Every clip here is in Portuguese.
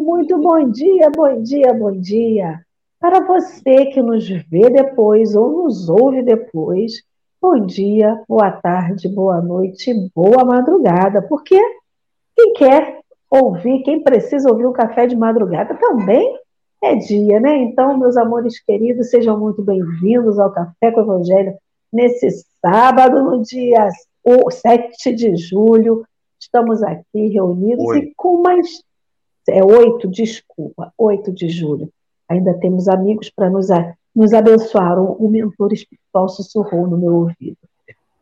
Muito bom dia, bom dia, bom dia. Para você que nos vê depois ou nos ouve depois, bom dia, boa tarde, boa noite, boa madrugada, porque quem quer ouvir, quem precisa ouvir o café de madrugada também é dia, né? Então, meus amores queridos, sejam muito bem-vindos ao Café com o Evangelho nesse sábado, no dia 7 de julho Estamos aqui reunidos Oi. e com mais. É 8, desculpa, 8 de julho. Ainda temos amigos para nos, nos abençoar. O, o mentor espiritual sussurrou no meu ouvido.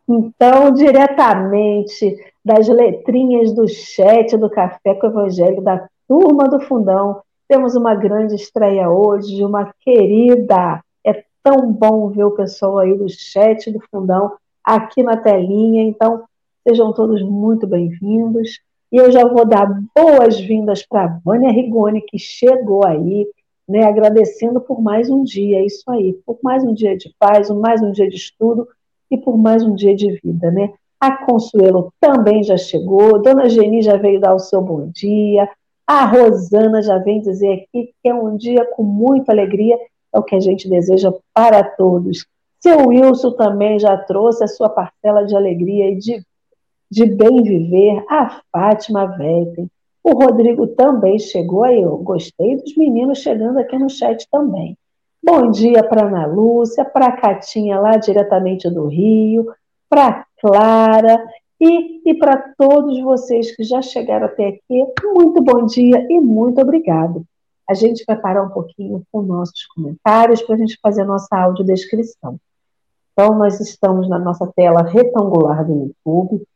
Então, diretamente das letrinhas do chat do Café com o Evangelho, da turma do Fundão, temos uma grande estreia hoje uma querida. É tão bom ver o pessoal aí do chat do Fundão aqui na telinha. Então, Sejam todos muito bem-vindos. E eu já vou dar boas-vindas para a Vânia Rigoni, que chegou aí, né, agradecendo por mais um dia, é isso aí, por mais um dia de paz, mais um dia de estudo e por mais um dia de vida, né? A Consuelo também já chegou, Dona Geni já veio dar o seu bom dia, a Rosana já vem dizer aqui que é um dia com muita alegria, é o que a gente deseja para todos. Seu Wilson também já trouxe a sua parcela de alegria e de de Bem Viver, a Fátima Vetten. O Rodrigo também chegou aí, eu gostei dos meninos chegando aqui no chat também. Bom dia para Ana Lúcia, para a Catinha lá diretamente do Rio, para Clara e, e para todos vocês que já chegaram até aqui, muito bom dia e muito obrigado. A gente vai parar um pouquinho com nossos comentários para a gente fazer a nossa audiodescrição. Então, nós estamos na nossa tela retangular do YouTube,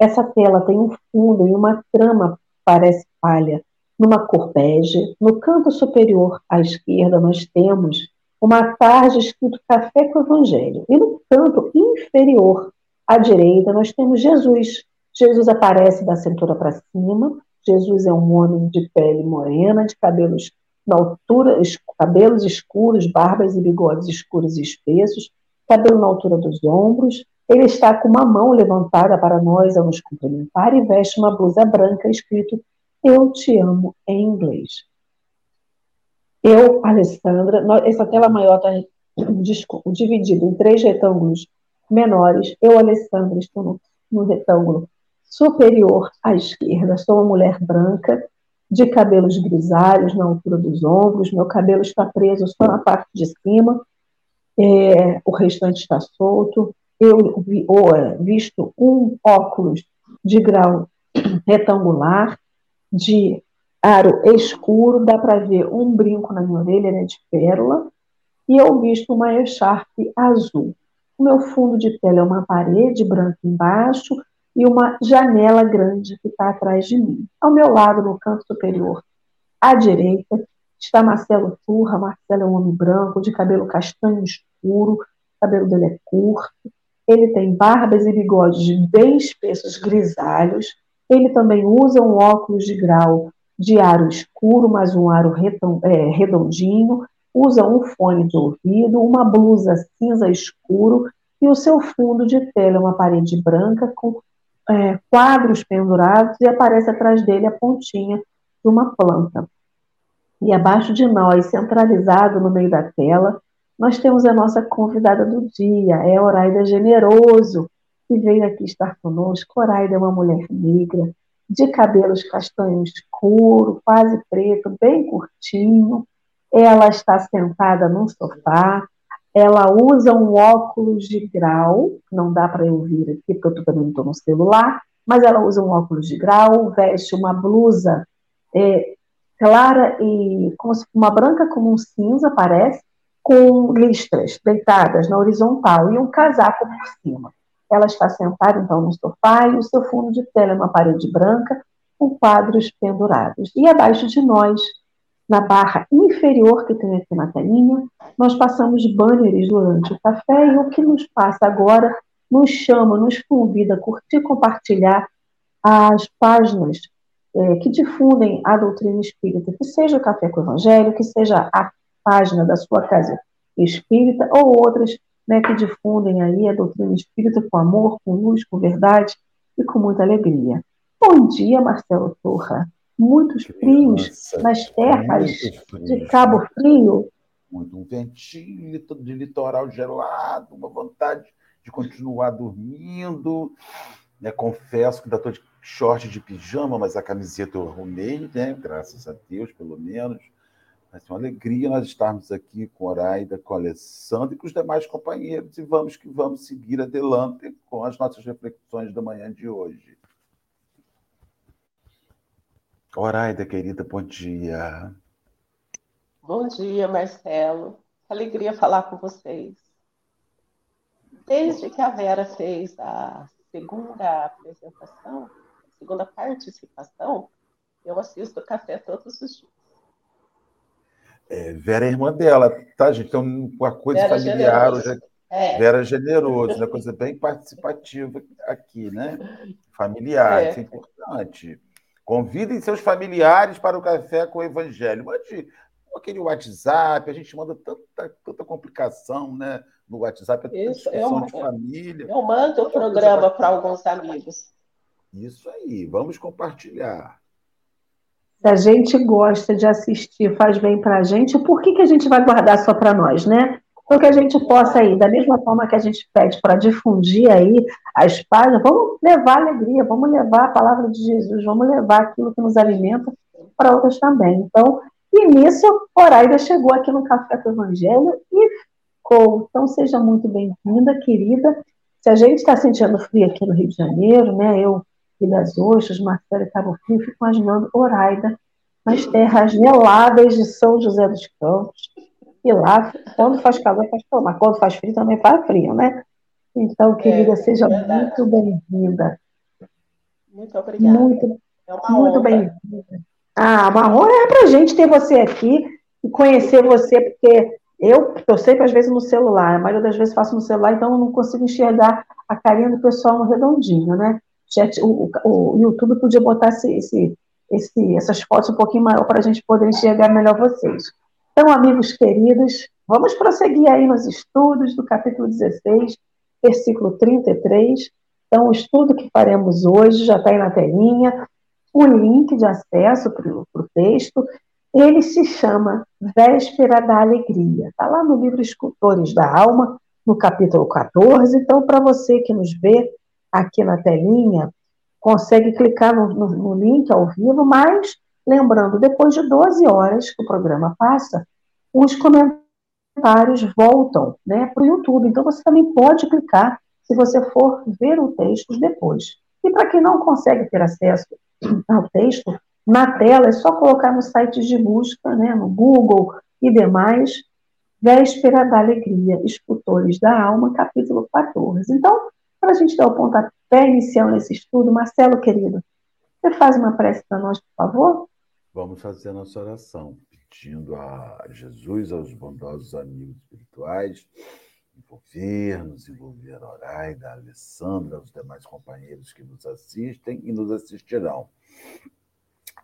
essa tela tem um fundo e uma trama parece palha, numa cor bege. No canto superior à esquerda nós temos uma tarde escrito Café com o Evangelho. E no canto inferior à direita nós temos Jesus. Jesus aparece da cintura para cima. Jesus é um homem de pele morena, de cabelos na altura, cabelos escuros, barbas e bigodes escuros e espessos, cabelo na altura dos ombros, ele está com uma mão levantada para nós ao nos cumprimentar e veste uma blusa branca escrito Eu te amo em inglês. Eu, Alessandra, essa tela maior está dividida em três retângulos menores. Eu, Alessandra, estou no, no retângulo superior à esquerda. Sou uma mulher branca, de cabelos grisalhos na altura dos ombros. Meu cabelo está preso só na parte de cima. É, o restante está solto eu vi, ou, é, visto um óculos de grau retangular, de aro escuro, dá para ver um brinco na minha orelha, né, de pérola, e eu visto uma echarpe azul. O meu fundo de tela é uma parede branca embaixo e uma janela grande que está atrás de mim. Ao meu lado, no canto superior, à direita, está Marcelo Turra. Marcelo é um homem branco, de cabelo castanho escuro, o cabelo dele é curto, ele tem barbas e bigodes bem espessos, grisalhos. Ele também usa um óculos de grau de aro escuro, mas um aro é, redondinho. Usa um fone de ouvido, uma blusa cinza escuro e o seu fundo de tela é uma parede branca com é, quadros pendurados e aparece atrás dele a pontinha de uma planta. E abaixo de nós, centralizado no meio da tela, nós temos a nossa convidada do dia, é Oraida Generoso, que veio aqui estar conosco. Oraida é uma mulher negra, de cabelos castanho escuro, quase preto, bem curtinho. Ela está sentada num sofá, ela usa um óculos de grau, não dá para eu ouvir aqui, porque eu também estou no celular, mas ela usa um óculos de grau, veste uma blusa é, clara e como se uma branca como um cinza, parece, com listras deitadas na horizontal e um casaco por cima. Ela está sentada, então, no sofá e o seu fundo de tela é uma parede branca com quadros pendurados. E abaixo de nós, na barra inferior que tem aqui na telinha, nós passamos banners durante o café e o que nos passa agora nos chama, nos convida a curtir e compartilhar as páginas é, que difundem a doutrina espírita, que seja o Café com o Evangelho, que seja a página da sua casa espírita, ou outras né, que difundem aí a doutrina espírita com amor, com luz, com verdade e com muita alegria. Bom dia, Marcelo Torra. muitos frios nas terras de Cabo Frio. Muito um ventinho de litoral gelado, uma vontade de continuar dormindo. Né? Confesso que ainda estou de short de pijama, mas a camiseta eu arrumei, né? graças a Deus, pelo menos. Mas é uma alegria nós estarmos aqui com Oraida, com a Alessandra e com os demais companheiros. E vamos que vamos seguir adelante com as nossas reflexões da manhã de hoje. Oraida, querida, bom dia. Bom dia, Marcelo. Alegria falar com vocês. Desde que a Vera fez a segunda apresentação, segunda participação, eu assisto o café todos os dias. É, Vera é irmã dela, tá, gente? Então, uma coisa Vera familiar. Generoso. Já... É. Vera generoso, uma coisa bem participativa aqui, né? Familiar, é. isso é importante. Convidem seus familiares para o café com o Evangelho. Mande aquele WhatsApp, a gente manda tanta, tanta complicação né, no WhatsApp, tanta Isso, eu, de família. Eu mando o programa para alguns amigos. Isso aí, vamos compartilhar. Se a gente gosta de assistir, faz bem para a gente, por que, que a gente vai guardar só para nós, né? Para que a gente possa aí, da mesma forma que a gente pede para difundir aí as páginas, vamos levar alegria, vamos levar a palavra de Jesus, vamos levar aquilo que nos alimenta para outras também. Então, e nisso, Horaida chegou aqui no Café do Evangelho e ficou. Então, seja muito bem-vinda, querida. Se a gente está sentindo frio aqui no Rio de Janeiro, né? Eu, Ilhas Ostras, Marcelo e Cabo Frio, fico imaginando Horaida nas terras geladas de São José dos Campos, e lá, quando faz calor, faz calor, mas quando faz frio também faz frio, né? Então, querida, é, seja é muito bem-vinda. Muito obrigada. Muito, é muito bem-vinda. Ah, uma honra é para a gente ter você aqui e conhecer você, porque eu eu sempre, às vezes, no celular, a maioria das vezes faço no celular, então eu não consigo enxergar a carinha do pessoal no redondinho, né? O, o, o YouTube podia botar esse, esse, esse, essas fotos um pouquinho maior para a gente poder enxergar melhor vocês. Então, amigos queridos, vamos prosseguir aí nos estudos do capítulo 16, versículo 33. Então, o estudo que faremos hoje já está aí na telinha, o link de acesso para o texto, ele se chama Véspera da Alegria. Está lá no livro Escultores da Alma, no capítulo 14. Então, para você que nos vê aqui na telinha, consegue clicar no, no, no link ao vivo, mas lembrando, depois de 12 horas que o programa passa, os comentários voltam né, para o YouTube. Então, você também pode clicar se você for ver o texto depois. E para quem não consegue ter acesso ao texto, na tela é só colocar no site de busca, né, no Google e demais, Véspera da Alegria, Escultores da Alma, capítulo 14. Então, para a gente dar o pontapé inicial nesse estudo, Marcelo, querido, você faz uma prece para nós, por favor? Vamos fazer a nossa oração, pedindo a Jesus, aos bondosos amigos espirituais, envolver a Horaida, a Alessandra, os demais companheiros que nos assistem e nos assistirão.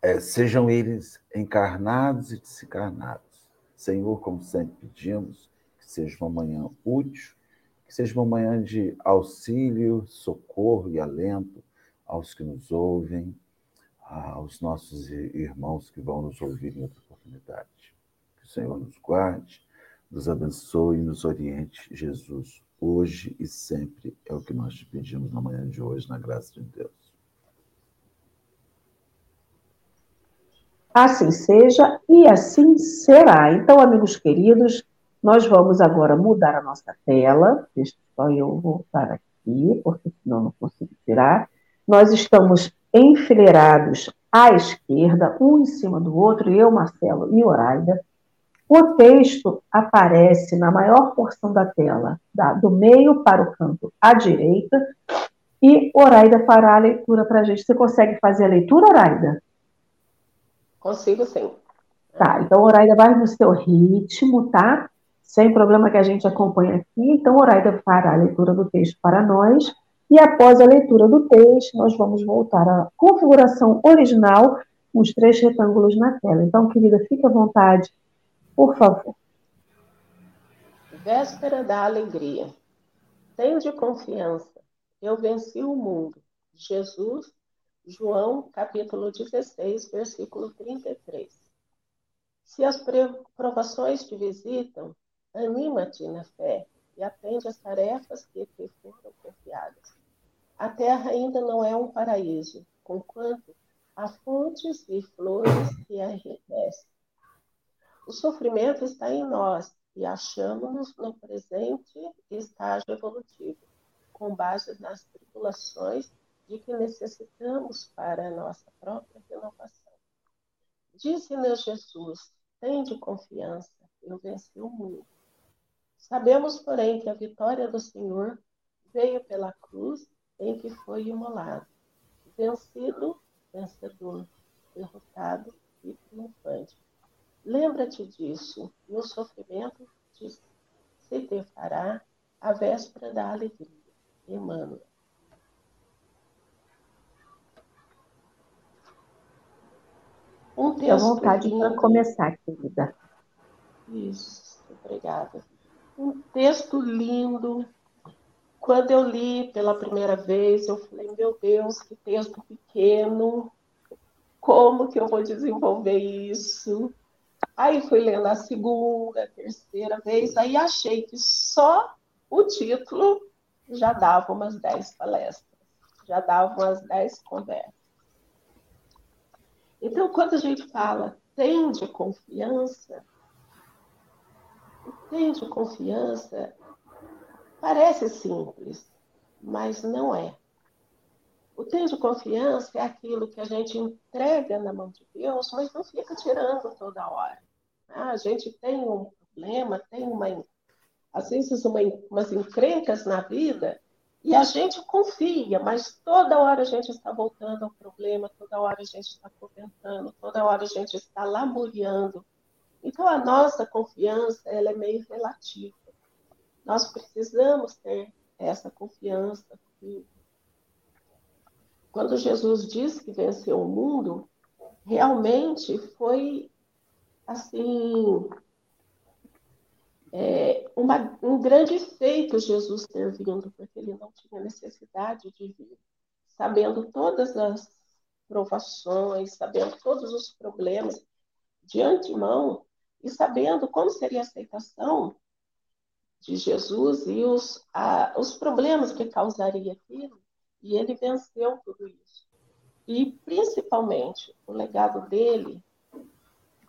É, sejam eles encarnados e desencarnados. Senhor, como sempre pedimos, que seja uma manhã útil, que seja uma manhã de auxílio, socorro e alento aos que nos ouvem, aos nossos irmãos que vão nos ouvir em outra oportunidade. Que o Senhor nos guarde, nos abençoe e nos oriente, Jesus, hoje e sempre. É o que nós te pedimos na manhã de hoje, na graça de Deus. Assim seja e assim será. Então, amigos queridos, nós vamos agora mudar a nossa tela. Deixa só eu voltar aqui, porque senão não consigo tirar. Nós estamos enfileirados à esquerda, um em cima do outro, eu, Marcelo e Oraida. O texto aparece na maior porção da tela, da, do meio para o canto à direita, e Oraida fará a leitura para a gente. Você consegue fazer a leitura, Oraida? Consigo sim. Tá, então Oraida vai no seu ritmo, tá? Sem problema que a gente acompanha aqui. Então, Oraida fará a leitura do texto para nós. E após a leitura do texto, nós vamos voltar à configuração original, os três retângulos na tela. Então, querida, fique à vontade por favor. Véspera da alegria. Tenho de confiança. Eu venci o mundo. Jesus João, capítulo 16, versículo 33. Se as provações te visitam, anima-te na fé e atende às tarefas que te foram confiadas. A terra ainda não é um paraíso, conquanto há fontes e flores que a enriquecem. O sofrimento está em nós e achamos-nos no presente estágio evolutivo, com base nas tribulações de que necessitamos para a nossa própria renovação. Disse-nos Jesus: Tende confiança, eu venci o mundo. Sabemos, porém, que a vitória do Senhor veio pela cruz em que foi imolado. Vencido, vencedor, derrotado e triunfante. Lembra-te disso, e o sofrimento te se te fará a véspera da alegria. Emmanuel. Um texto à vontade para começar, querida. Isso, obrigada. Um texto lindo. Quando eu li pela primeira vez, eu falei, meu Deus, que texto pequeno. Como que eu vou desenvolver isso? Aí fui lendo a segunda, a terceira vez, aí achei que só o título já dava umas dez palestras, já dava umas dez conversas. Então, quando a gente fala tem de confiança, de confiança parece simples, mas não é. O de confiança é aquilo que a gente entrega na mão de Deus, mas não fica tirando toda hora. Ah, a gente tem um problema, tem uma, às vezes uma, umas encrencas na vida e a gente confia, mas toda hora a gente está voltando ao problema, toda hora a gente está comentando, toda hora a gente está lamuriando. Então a nossa confiança ela é meio relativa. Nós precisamos ter essa confiança. Quando Jesus disse que venceu o mundo, realmente foi assim é, uma, um grande feito Jesus ter vindo, porque ele não tinha necessidade de vir, sabendo todas as provações, sabendo todos os problemas de antemão e sabendo como seria a aceitação de Jesus e os, a, os problemas que causaria aquilo, e ele venceu tudo isso. E, principalmente, o legado dele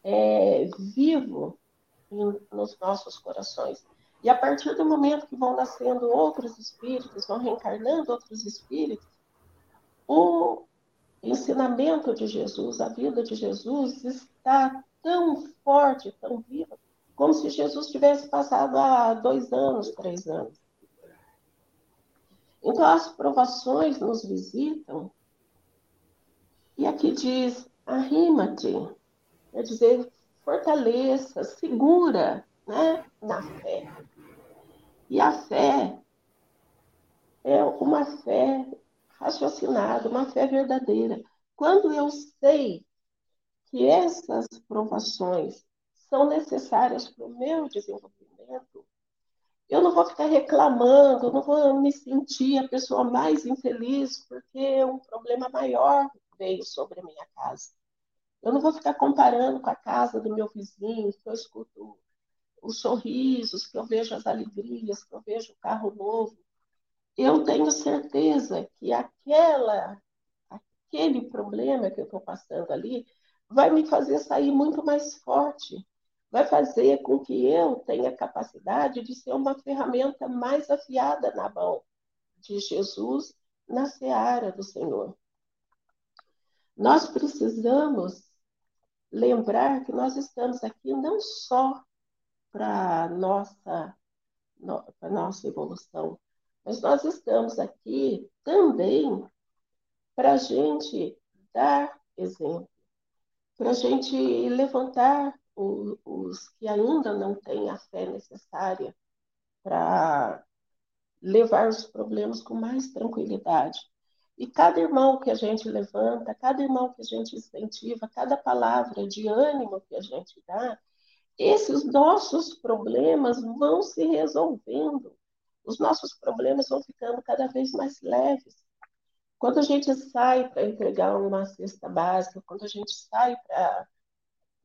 é vivo nos nossos corações. E a partir do momento que vão nascendo outros espíritos, vão reencarnando outros espíritos, o ensinamento de Jesus, a vida de Jesus está tão forte, tão viva, como se Jesus tivesse passado há dois anos, três anos. Então, as provações nos visitam, e aqui diz: arrima-te, quer dizer, fortaleça, segura né, na fé. E a fé é uma fé raciocinada, uma fé verdadeira. Quando eu sei que essas provações são necessárias para o meu desenvolvimento, eu não vou ficar reclamando, não vou me sentir a pessoa mais infeliz porque um problema maior veio sobre a minha casa. Eu não vou ficar comparando com a casa do meu vizinho, que eu escuto os sorrisos, que eu vejo as alegrias, que eu vejo o carro novo. Eu tenho certeza que aquela, aquele problema que eu estou passando ali vai me fazer sair muito mais forte, vai fazer com que eu tenha capacidade de ser uma ferramenta mais afiada na mão de Jesus na seara do Senhor. Nós precisamos lembrar que nós estamos aqui não só para nossa para nossa evolução, mas nós estamos aqui também para a gente dar exemplo, para a gente levantar o, os que ainda não têm a fé necessária para levar os problemas com mais tranquilidade. E cada irmão que a gente levanta, cada irmão que a gente incentiva, cada palavra de ânimo que a gente dá, esses nossos problemas vão se resolvendo. Os nossos problemas vão ficando cada vez mais leves. Quando a gente sai para entregar uma cesta básica, quando a gente sai para.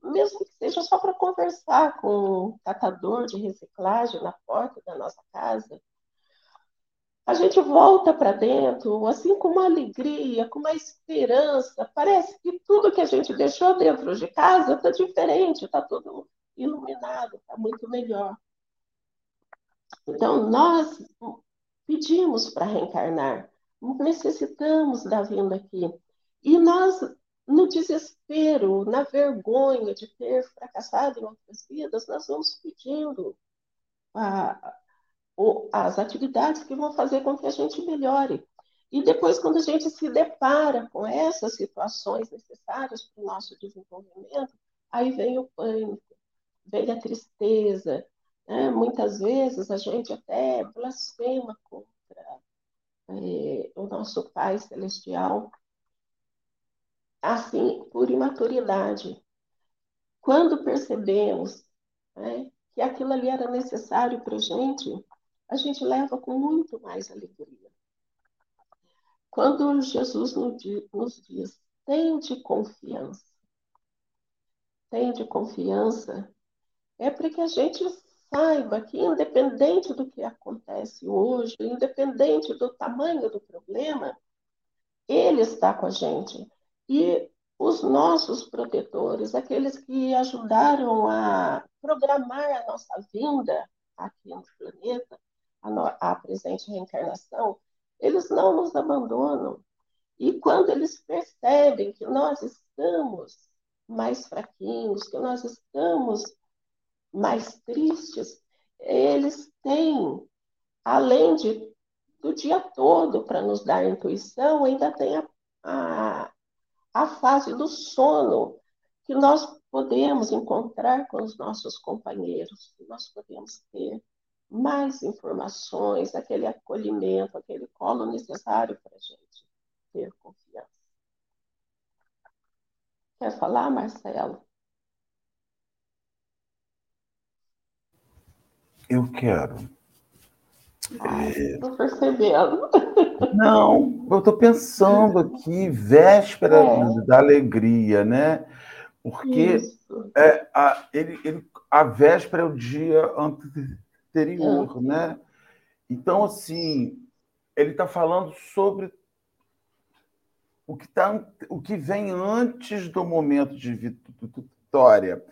Mesmo que seja só para conversar com um catador de reciclagem na porta da nossa casa, a gente volta para dentro, assim, com uma alegria, com uma esperança. Parece que tudo que a gente deixou dentro de casa está diferente, está tudo iluminado, está muito melhor. Então, nós pedimos para reencarnar, necessitamos da vinda aqui. E nós, no desespero, na vergonha de ter fracassado em outras vidas, nós vamos pedindo a, as atividades que vão fazer com que a gente melhore. E depois, quando a gente se depara com essas situações necessárias para o nosso desenvolvimento, aí vem o pânico, vem a tristeza. Né? Muitas vezes a gente até blasfema contra é, o nosso Pai Celestial, assim, por imaturidade. Quando percebemos né, que aquilo ali era necessário para a gente, a gente leva com muito mais alegria. Quando Jesus nos diz, tende confiança, tende confiança, é para que a gente saiba que, independente do que acontece hoje, independente do tamanho do problema, Ele está com a gente. E os nossos protetores, aqueles que ajudaram a programar a nossa vinda aqui no planeta, a, a presente reencarnação, eles não nos abandonam. E quando eles percebem que nós estamos mais fraquinhos, que nós estamos mais tristes, eles têm, além de, do dia todo para nos dar intuição, ainda tem a, a, a fase do sono, que nós podemos encontrar com os nossos companheiros, que nós podemos ter mais informações, aquele acolhimento, aquele colo necessário para a gente ter confiança. Quer falar, Marcelo? Eu quero. Estou é... percebendo. Não, eu estou pensando aqui, véspera é. da alegria, né? Porque é, a, ele, ele, a véspera é o dia anterior, é. né? Então, assim, ele está falando sobre o que, tá, o que vem antes do momento de vitória.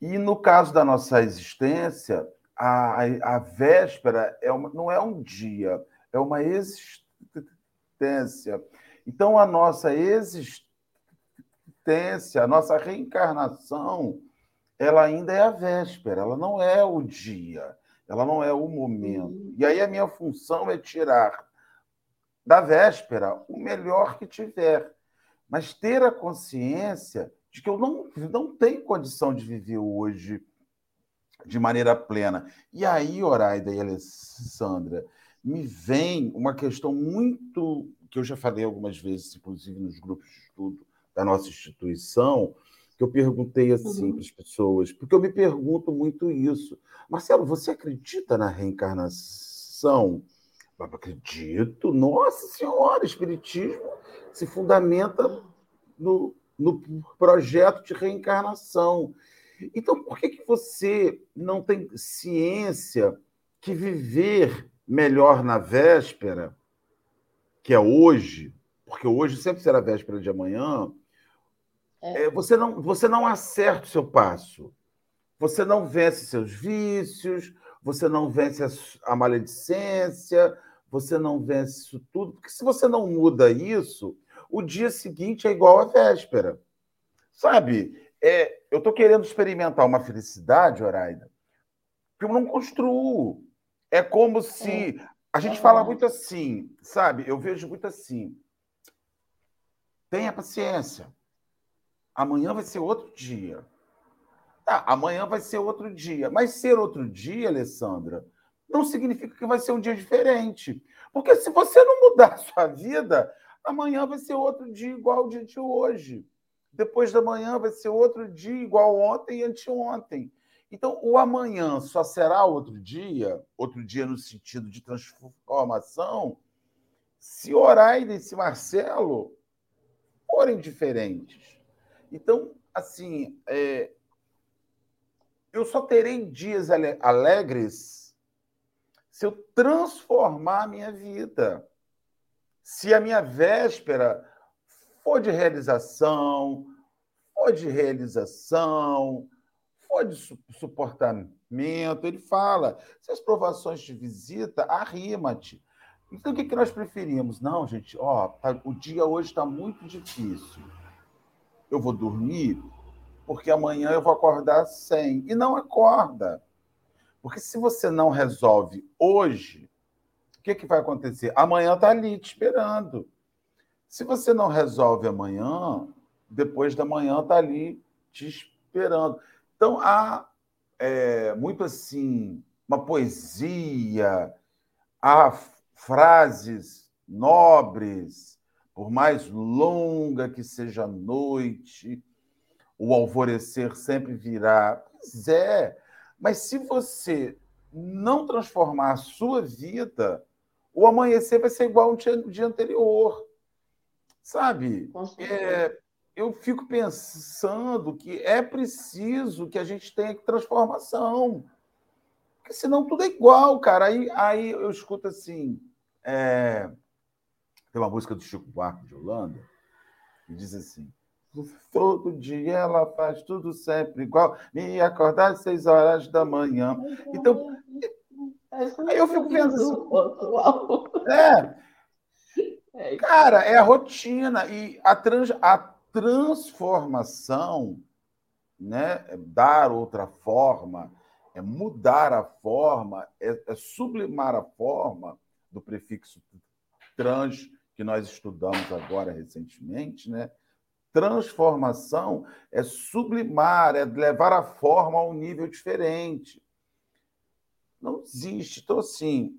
E no caso da nossa existência, a, a véspera é uma, não é um dia, é uma existência. Então, a nossa existência, a nossa reencarnação, ela ainda é a véspera, ela não é o dia, ela não é o momento. Uhum. E aí a minha função é tirar da véspera o melhor que tiver, mas ter a consciência de que eu não, não tenho condição de viver hoje de maneira plena. E aí, Oraida e Alessandra, me vem uma questão muito que eu já falei algumas vezes, inclusive nos grupos de estudo da nossa instituição, que eu perguntei assim uhum. para as pessoas, porque eu me pergunto muito isso. Marcelo, você acredita na reencarnação? Eu acredito. Nossa Senhora, Espiritismo se fundamenta no, no projeto de reencarnação. Então, por que, que você não tem ciência que viver melhor na véspera, que é hoje, porque hoje sempre será véspera de amanhã, é. É, você, não, você não acerta o seu passo. Você não vence seus vícios, você não vence a, a maledicência, você não vence isso tudo, porque se você não muda isso, o dia seguinte é igual à véspera. Sabe? É, eu estou querendo experimentar uma felicidade, Oraida, que eu não construo. É como se. É. A gente fala muito assim, sabe? Eu vejo muito assim. Tenha paciência. Amanhã vai ser outro dia. Tá, amanhã vai ser outro dia. Mas ser outro dia, Alessandra, não significa que vai ser um dia diferente. Porque se você não mudar a sua vida, amanhã vai ser outro dia igual ao dia de hoje depois da manhã vai ser outro dia igual ontem e anteontem. Então, o amanhã só será outro dia, outro dia no sentido de transformação, se Oraida e se Marcelo forem diferentes. Então, assim, é, eu só terei dias alegres se eu transformar a minha vida. Se a minha véspera for de realização, for de realização, for de suportamento, ele fala, se as provações de visita, arrima-te. Então, o que, que nós preferimos? Não, gente, ó, tá, o dia hoje está muito difícil. Eu vou dormir porque amanhã eu vou acordar sem. E não acorda. Porque se você não resolve hoje, o que, que vai acontecer? Amanhã está ali te esperando. Se você não resolve amanhã, depois da manhã está ali te esperando. Então, há é, muito assim, uma poesia, há frases nobres, por mais longa que seja a noite, o alvorecer sempre virá. Pois é, mas se você não transformar a sua vida, o amanhecer vai ser igual ao dia, dia anterior. Sabe? É, eu fico pensando que é preciso que a gente tenha transformação. Porque senão tudo é igual, cara. Aí, aí eu escuto assim. É... Tem uma música do Chico Buarque de Holanda que diz assim: Todo dia ela faz tudo sempre igual. Me acordar às seis horas da manhã. Então, aí eu fico pensando. É. é cara, é a rotina. E a, trans, a transformação, né? É dar outra forma, é mudar a forma, é, é sublimar a forma do prefixo trans, que nós estudamos agora recentemente, né? Transformação é sublimar, é levar a forma a um nível diferente. Não existe. Então, assim,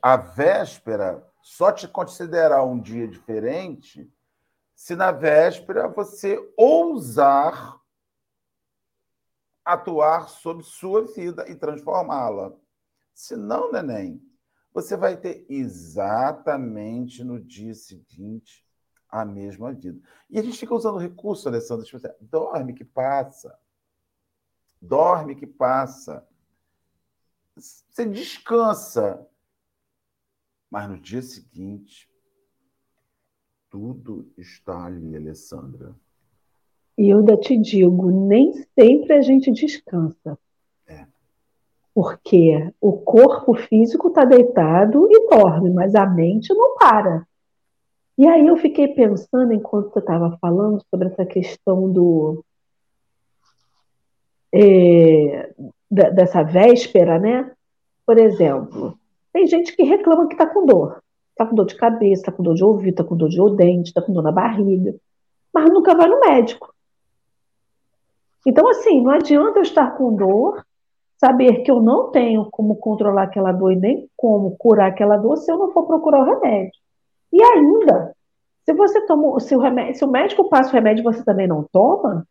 a véspera só te considerar um dia diferente se na véspera você ousar atuar sobre sua vida e transformá-la. Se não, neném, você vai ter exatamente no dia seguinte a mesma vida. E a gente fica usando recurso, Alessandro, tipo assim, dorme que passa. Dorme que passa. Você descansa. Mas no dia seguinte, tudo está ali, Alessandra. E eu ainda te digo, nem sempre a gente descansa. É. Porque o corpo físico está deitado e dorme, mas a mente não para. E aí eu fiquei pensando, enquanto você estava falando, sobre essa questão do. É, dessa véspera, né? Por exemplo, tem gente que reclama que está com dor. Está com dor de cabeça, está com dor de ouvido, está com dor de dente, está com dor na barriga, mas nunca vai no médico. Então, assim, não adianta eu estar com dor, saber que eu não tenho como controlar aquela dor e nem como curar aquela dor se eu não for procurar o remédio. E ainda, se você toma, se o, remédio, se o médico passa o remédio e você também não toma,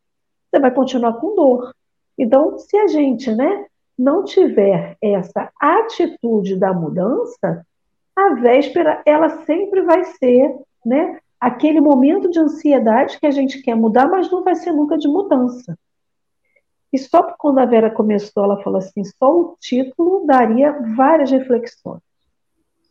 você vai continuar com dor. Então, se a gente, né, não tiver essa atitude da mudança, a véspera ela sempre vai ser, né, aquele momento de ansiedade que a gente quer mudar, mas não vai ser nunca de mudança. E só quando a Vera começou, ela falou assim: só o título daria várias reflexões.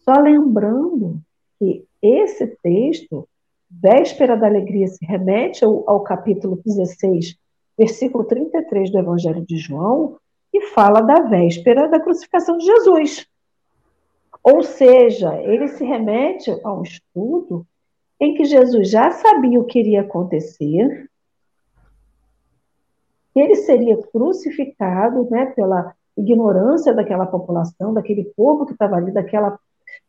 Só lembrando que esse texto, Véspera da Alegria, se remete ao, ao capítulo 16, versículo 33 do Evangelho de João, e fala da véspera da crucificação de Jesus. Ou seja, ele se remete a um estudo em que Jesus já sabia o que iria acontecer, que ele seria crucificado né, pela ignorância daquela população, daquele povo que estava ali, daquela,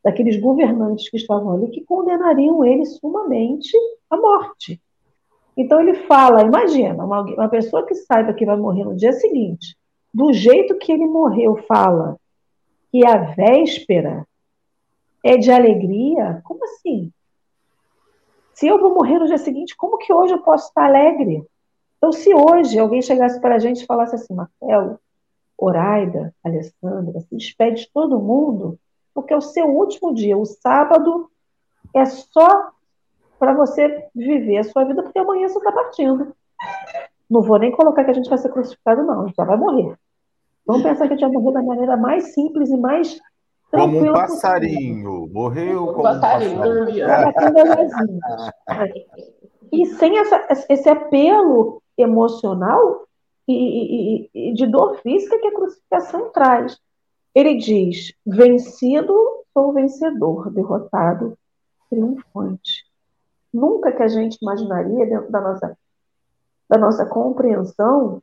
daqueles governantes que estavam ali, que condenariam ele sumamente à morte. Então ele fala, imagina, uma, uma pessoa que saiba que vai morrer no dia seguinte, do jeito que ele morreu, fala que a véspera é de alegria, como assim? Se eu vou morrer no dia seguinte, como que hoje eu posso estar alegre? Então, se hoje alguém chegasse para a gente e falasse assim, Marcelo, Oraida, Alessandra, se despede de todo mundo, porque é o seu último dia. O sábado é só para você viver a sua vida, porque amanhã você está partindo. Não vou nem colocar que a gente vai ser crucificado, não, a gente já vai morrer. Vamos pensar que a gente vai morrer da maneira mais simples e mais como um passarinho. Possível. Morreu como um passarinho. passarinho. e sem essa, esse apelo emocional e, e, e, de dor física que a crucificação traz. Ele diz: vencido, sou vencedor, derrotado, triunfante. Nunca que a gente imaginaria, dentro da nossa, da nossa compreensão,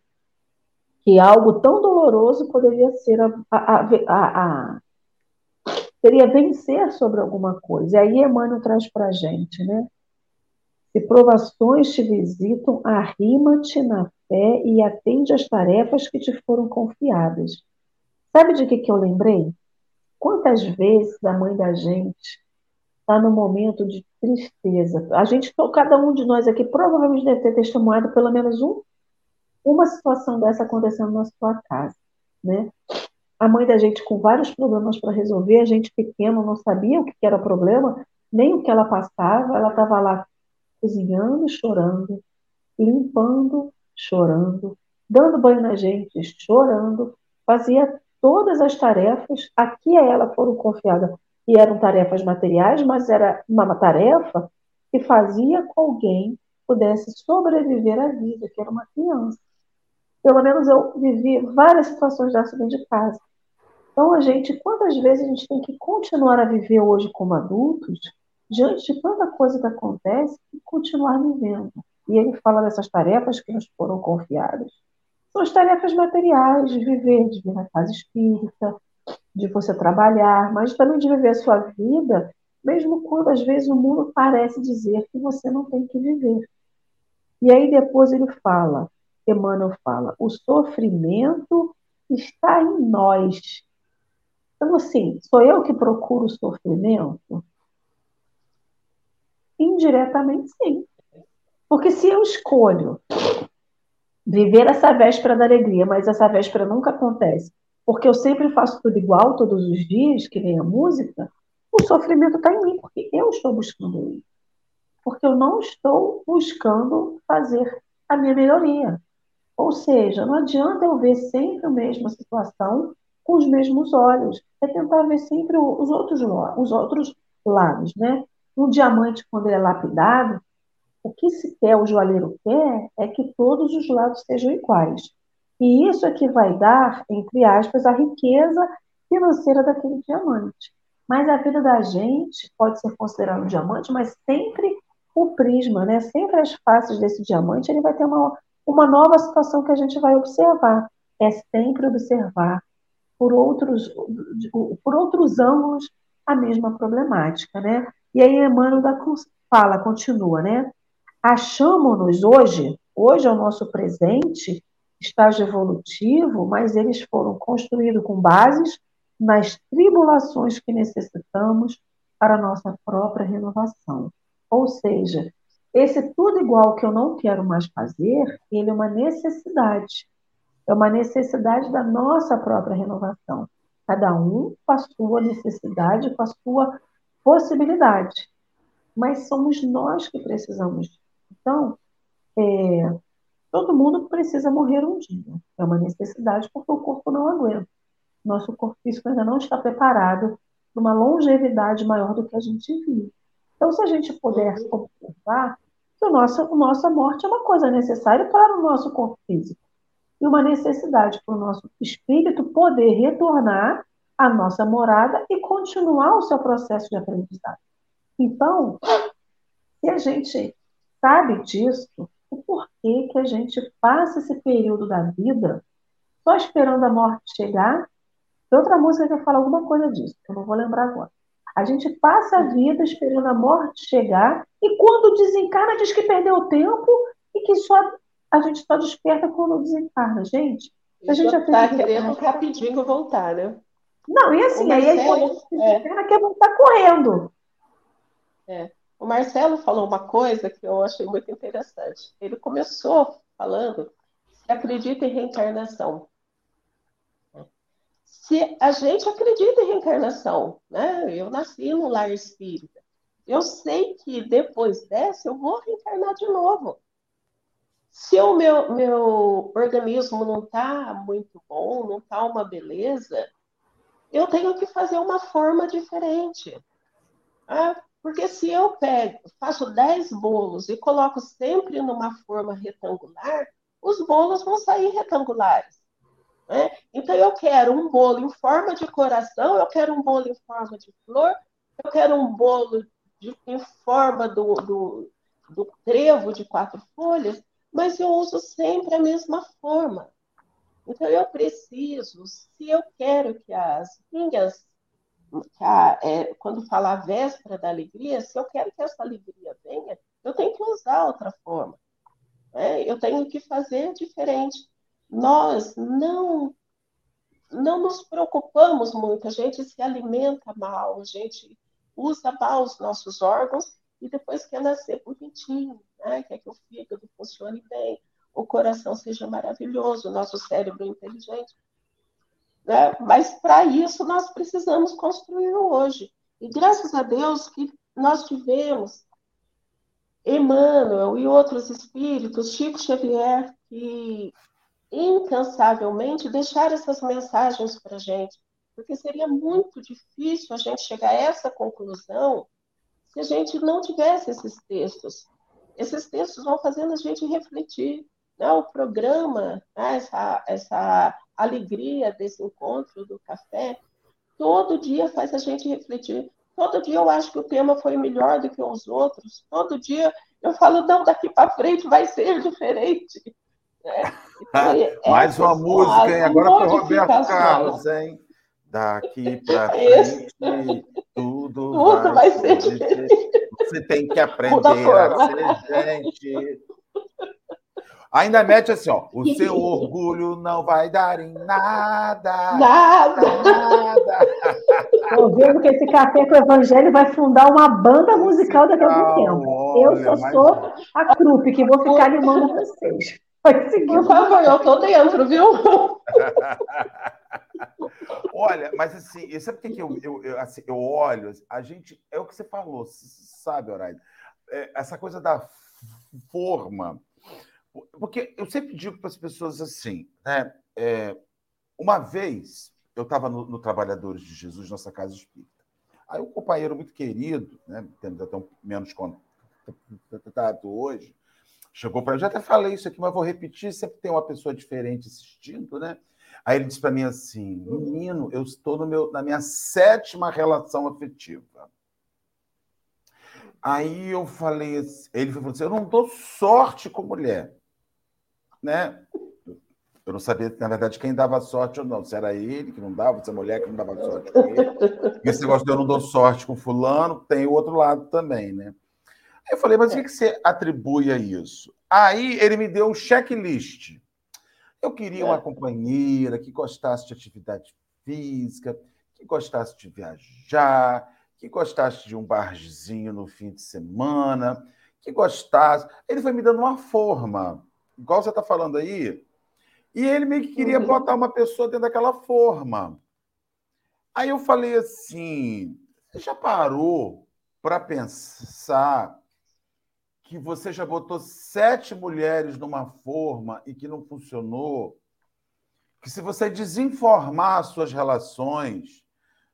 que algo tão doloroso poderia ser a, a, a, a seria vencer sobre alguma coisa. E aí Emmanuel traz para a gente, né? Se provações te visitam, arrima-te na fé e atende às tarefas que te foram confiadas. Sabe de que, que eu lembrei? Quantas vezes a mãe da gente está no momento de tristeza? A gente, cada um de nós aqui provavelmente deve ter testemunhado pelo menos um, uma situação dessa acontecendo na sua casa, né? A mãe da gente com vários problemas para resolver, a gente pequeno não sabia o que era problema, nem o que ela passava, ela estava lá cozinhando, chorando, limpando, chorando, dando banho na gente, chorando, fazia todas as tarefas, aqui a ela foram confiadas, e eram tarefas materiais, mas era uma tarefa que fazia com alguém pudesse sobreviver à vida, que era uma criança. Pelo menos eu vivi várias situações dessa dentro de casa. Então, a gente, quantas vezes a gente tem que continuar a viver hoje como adultos, diante de tanta coisa que acontece, e continuar vivendo? E ele fala dessas tarefas que nos foram confiadas. São as tarefas materiais viver, de vir na casa espírita, de você trabalhar, mas também de viver a sua vida, mesmo quando às vezes o mundo parece dizer que você não tem que viver. E aí depois ele fala, Emmanuel fala, o sofrimento está em nós. Então, assim, sou eu que procuro o sofrimento? Indiretamente, sim. Porque se eu escolho viver essa véspera da alegria, mas essa véspera nunca acontece, porque eu sempre faço tudo igual todos os dias, que nem a música, o sofrimento está em mim, porque eu estou buscando ele. Porque eu não estou buscando fazer a minha melhoria. Ou seja, não adianta eu ver sempre a mesma situação com os mesmos olhos. É tentar ver sempre os outros, os outros lados, né? Um diamante, quando ele é lapidado, o que se quer, o joalheiro quer, é que todos os lados sejam iguais. E isso é que vai dar, entre aspas, a riqueza financeira daquele diamante. Mas a vida da gente pode ser considerada um diamante, mas sempre o prisma, né? Sempre as faces desse diamante, ele vai ter uma, uma nova situação que a gente vai observar. É sempre observar por outros, por outros ângulos a mesma problemática, né? E aí Emmanuel fala, continua, né? Achamos-nos hoje, hoje é o nosso presente, estágio evolutivo, mas eles foram construídos com bases nas tribulações que necessitamos para a nossa própria renovação. Ou seja, esse tudo igual que eu não quero mais fazer, ele é uma necessidade. É uma necessidade da nossa própria renovação. Cada um com a sua necessidade, com a sua possibilidade. Mas somos nós que precisamos. Então, é, todo mundo precisa morrer um dia. É uma necessidade porque o corpo não aguenta. Nosso corpo físico ainda não está preparado para uma longevidade maior do que a gente vive. Então, se a gente puder observar, que o nosso, a nossa morte é uma coisa necessária para o nosso corpo físico e uma necessidade para o nosso espírito poder retornar à nossa morada e continuar o seu processo de aprendizagem. Então, se a gente sabe disso, o porquê que a gente passa esse período da vida só esperando a morte chegar? Tem outra música que fala alguma coisa disso, que eu não vou lembrar agora. A gente passa a vida esperando a morte chegar e quando desencarna diz que perdeu tempo e que só a gente só desperta quando desencarna, gente. A gente já está querendo rapidinho voltar, né? Não, e assim, aí a gente é. quer voltar correndo. É. O Marcelo falou uma coisa que eu achei muito interessante. Ele começou falando que acredita em reencarnação. se a gente acredita em reencarnação, né? Eu nasci no lar espírita. Eu sei que depois dessa eu vou reencarnar de novo. Se o meu, meu organismo não está muito bom, não está uma beleza, eu tenho que fazer uma forma diferente. Ah, porque se eu pego, faço 10 bolos e coloco sempre numa forma retangular, os bolos vão sair retangulares. Né? Então, eu quero um bolo em forma de coração, eu quero um bolo em forma de flor, eu quero um bolo de, em forma do, do, do trevo de quatro folhas, mas eu uso sempre a mesma forma. Então, eu preciso, se eu quero que as minhas, que a, é, quando fala a véspera da alegria, se eu quero que essa alegria venha, eu tenho que usar outra forma. Né? Eu tenho que fazer diferente. Nós não não nos preocupamos muito, a gente se alimenta mal, a gente usa mal os nossos órgãos e depois quer nascer bonitinho, né? quer que o fígado funcione bem, o coração seja maravilhoso, o nosso cérebro inteligente. Né? Mas para isso nós precisamos construir hoje. E graças a Deus que nós tivemos Emmanuel e outros espíritos, Chico Xavier, que incansavelmente deixar essas mensagens para a gente, porque seria muito difícil a gente chegar a essa conclusão se a gente não tivesse esses textos. Esses textos vão fazendo a gente refletir. Né? O programa, né? essa, essa alegria desse encontro do café, todo dia faz a gente refletir. Todo dia eu acho que o tema foi melhor do que os outros. Todo dia eu falo, não, daqui para frente vai ser diferente. Né? Então, Mais uma música, hein? Agora foi Roberto Carlos, hein? Daqui para frente, tudo, tudo vai, vai ser diferente. Você tem que aprender a ser gente. Ainda mete assim, ó. O seu orgulho não vai dar em nada. Nada. Nada. Estou vendo que esse café com o Evangelho vai fundar uma banda musical daqui a algum tempo. eu só sou a trupe que vou ficar animando vocês. Por favor, eu tô dentro, viu? Olha, mas assim, sabe por que eu, eu, eu, assim, eu olho? A gente, é o que você falou, sabe, Horácio? É, essa coisa da forma. Porque eu sempre digo para as pessoas assim, né? É, uma vez eu estava no, no, Trabalhadores de Jesus, nossa casa espírita. Aí um companheiro muito querido, né? Até um menos contato hoje, chegou para mim, já até falei isso aqui, mas vou repetir, sempre tem uma pessoa diferente assistindo, né? Aí ele disse para mim assim: menino, eu estou no meu, na minha sétima relação afetiva. Aí eu falei ele falou assim: eu não dou sorte com mulher. Né? Eu não sabia, na verdade, quem dava sorte ou não. Se era ele que não dava, se a mulher que não dava sorte com ele. Esse negócio de eu não dou sorte com fulano, tem o outro lado também, né? Eu falei, mas o que você atribui a isso? Aí ele me deu um checklist. Eu queria uma é. companheira que gostasse de atividade física, que gostasse de viajar, que gostasse de um barzinho no fim de semana, que gostasse. Ele foi me dando uma forma, igual você está falando aí, e ele meio que queria uhum. botar uma pessoa dentro daquela forma. Aí eu falei assim: você já parou para pensar que você já botou sete mulheres numa forma e que não funcionou, que se você desinformar as suas relações,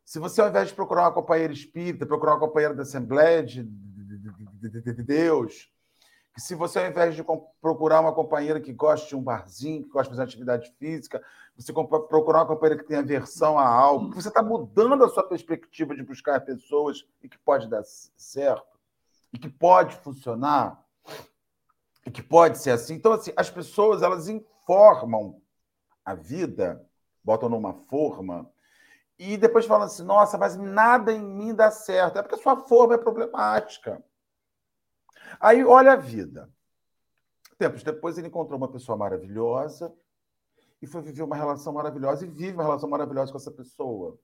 se você, ao invés de procurar uma companheira espírita, procurar uma companheira da Assembleia de, Deus, que se você, ao invés de procurar uma companheira que goste de um barzinho, que goste de fazer atividade física, você procurar uma companheira que tenha aversão a algo, você está mudando a sua perspectiva de buscar pessoas e que pode dar certo e que pode funcionar, e que pode ser assim. Então, assim, as pessoas elas informam a vida, botam numa forma, e depois falam assim: nossa, mas nada em mim dá certo. É porque a sua forma é problemática. Aí, olha a vida. Tempos depois, ele encontrou uma pessoa maravilhosa e foi viver uma relação maravilhosa e vive uma relação maravilhosa com essa pessoa.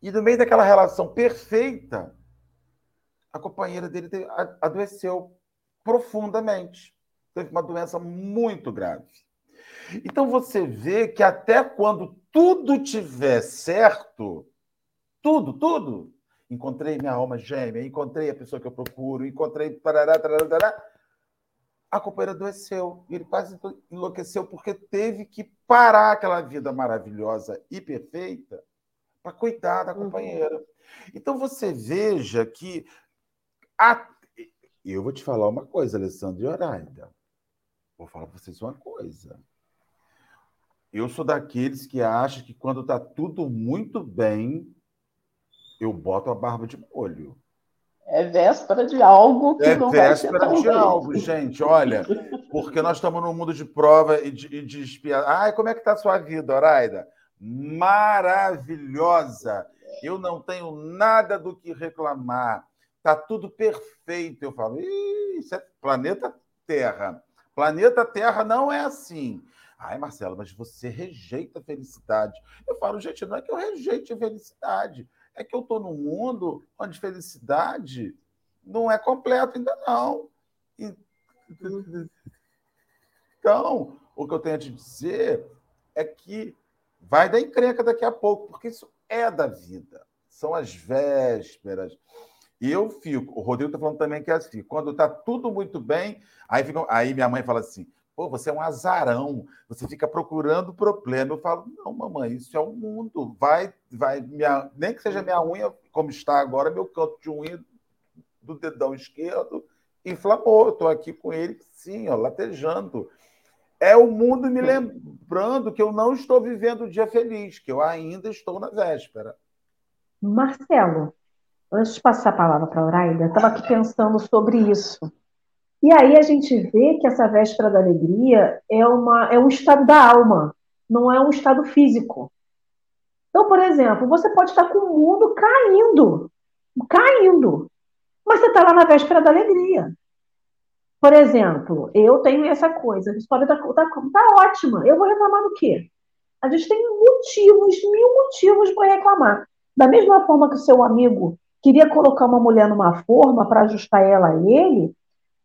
E no meio daquela relação perfeita, a companheira dele adoeceu profundamente. Teve uma doença muito grave. Então você vê que até quando tudo tiver certo, tudo, tudo, encontrei minha alma gêmea, encontrei a pessoa que eu procuro, encontrei. Tarará, tarará, tarará, a companheira adoeceu. Ele quase enlouqueceu porque teve que parar aquela vida maravilhosa e perfeita para cuidar da uhum. companheira. Uhum. Então você veja que. A... Eu vou te falar uma coisa, Alessandro e Horaida. Vou falar para vocês uma coisa. Eu sou daqueles que acham que quando está tudo muito bem, eu boto a barba de molho. É véspera de algo que é não vai ser véspera de algo, gente. Olha, porque nós estamos num mundo de prova e de, e de espiar. Ai, como é que está a sua vida, Oraida? Maravilhosa. Eu não tenho nada do que reclamar. Está tudo perfeito. Eu falo, isso é planeta Terra. Planeta Terra não é assim. Ai, Marcelo, mas você rejeita a felicidade. Eu falo, gente, não é que eu rejeite a felicidade é que eu estou num mundo onde felicidade não é completo ainda não. Então, o que eu tenho a te dizer é que vai dar encrenca daqui a pouco, porque isso é da vida. São as vésperas. E eu fico, o Rodrigo está falando também que é assim, quando está tudo muito bem, aí, fica, aí minha mãe fala assim, Pô, você é um azarão, você fica procurando problema. Eu falo, não, mamãe, isso é o um mundo. Vai, vai, minha, nem que seja minha unha, como está agora, meu canto de unha do dedão esquerdo inflamou. Eu estou aqui com ele, sim, ó, latejando. É o mundo me lembrando que eu não estou vivendo o dia feliz, que eu ainda estou na véspera. Marcelo, antes de passar a palavra para a Auraida, estava aqui pensando sobre isso. E aí a gente vê que essa véspera da alegria é, uma, é um estado da alma, não é um estado físico. Então, por exemplo, você pode estar com o mundo caindo, caindo, mas você está lá na véspera da alegria. Por exemplo, eu tenho essa coisa, a história está tá, tá ótima, eu vou reclamar do quê? A gente tem motivos, mil motivos para reclamar. Da mesma forma que o seu amigo queria colocar uma mulher numa forma para ajustar ela a ele,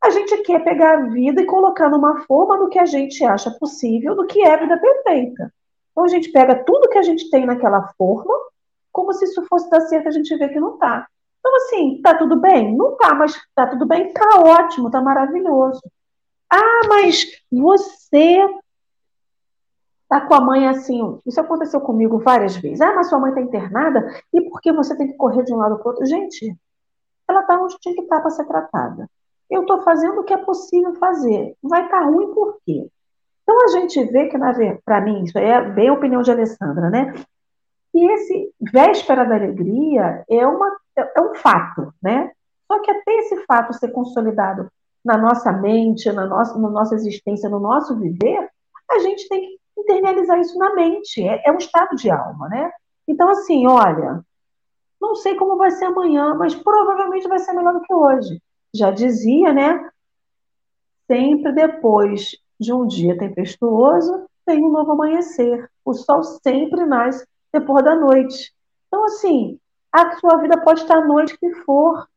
a gente quer pegar a vida e colocar numa forma do que a gente acha possível, do que é a vida perfeita. Então a gente pega tudo que a gente tem naquela forma, como se isso fosse dar certo, a gente vê que não tá. Então, assim, tá tudo bem? Não tá, mas tá tudo bem, tá ótimo, tá maravilhoso. Ah, mas você tá com a mãe assim. Isso aconteceu comigo várias vezes. Ah, mas sua mãe tá internada e por que você tem que correr de um lado para o outro? Gente, ela tá onde tinha que estar tá para ser tratada. Eu estou fazendo o que é possível fazer. Vai estar tá ruim por quê? Então a gente vê que, para mim, isso é bem a opinião de Alessandra, né? E esse véspera da alegria é, uma, é um fato, né? Só que até esse fato ser consolidado na nossa mente, na nossa, na nossa existência, no nosso viver, a gente tem que internalizar isso na mente. É, é um estado de alma, né? Então, assim, olha, não sei como vai ser amanhã, mas provavelmente vai ser melhor do que hoje já dizia, né? Sempre depois de um dia tempestuoso, tem um novo amanhecer. O sol sempre nasce depois da noite. Então, assim, a sua vida pode estar a noite que for,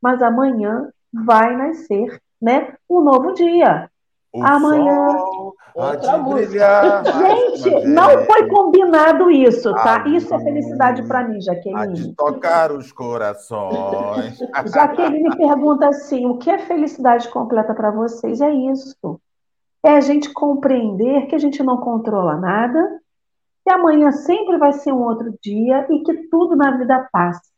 mas amanhã vai nascer, né? Um novo dia. O Amanhã. Sol outra música. Gente, não foi combinado isso, tá? A isso é felicidade para mim, Jaqueline. A de tocar os corações. Jaqueline pergunta assim: o que é felicidade completa para vocês? É isso. É a gente compreender que a gente não controla nada, que amanhã sempre vai ser um outro dia e que tudo na vida passa.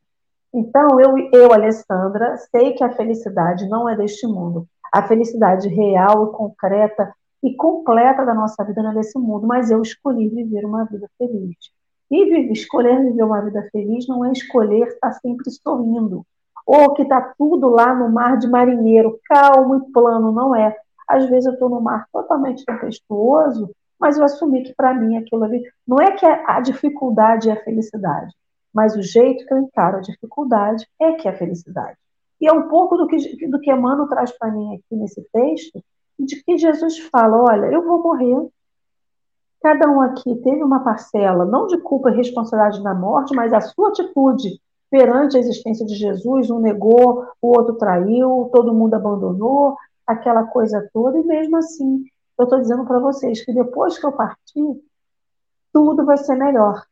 Então, eu, eu, Alessandra, sei que a felicidade não é deste mundo a felicidade real concreta e completa da nossa vida não é mundo, mas eu escolhi viver uma vida feliz. E escolher viver uma vida feliz não é escolher estar sempre sorrindo, ou que está tudo lá no mar de marinheiro, calmo e plano, não é. Às vezes eu estou no mar totalmente tempestuoso, mas eu assumi que para mim aquilo ali não é que a dificuldade é a felicidade, mas o jeito que eu encaro a dificuldade é que é a felicidade. E é um pouco do que, do que Emmanuel traz para mim aqui nesse texto, de que Jesus fala: olha, eu vou morrer. Cada um aqui teve uma parcela, não de culpa e responsabilidade na morte, mas a sua atitude perante a existência de Jesus, um negou, o outro traiu, todo mundo abandonou, aquela coisa toda, e mesmo assim eu estou dizendo para vocês que depois que eu partir, tudo vai ser melhor.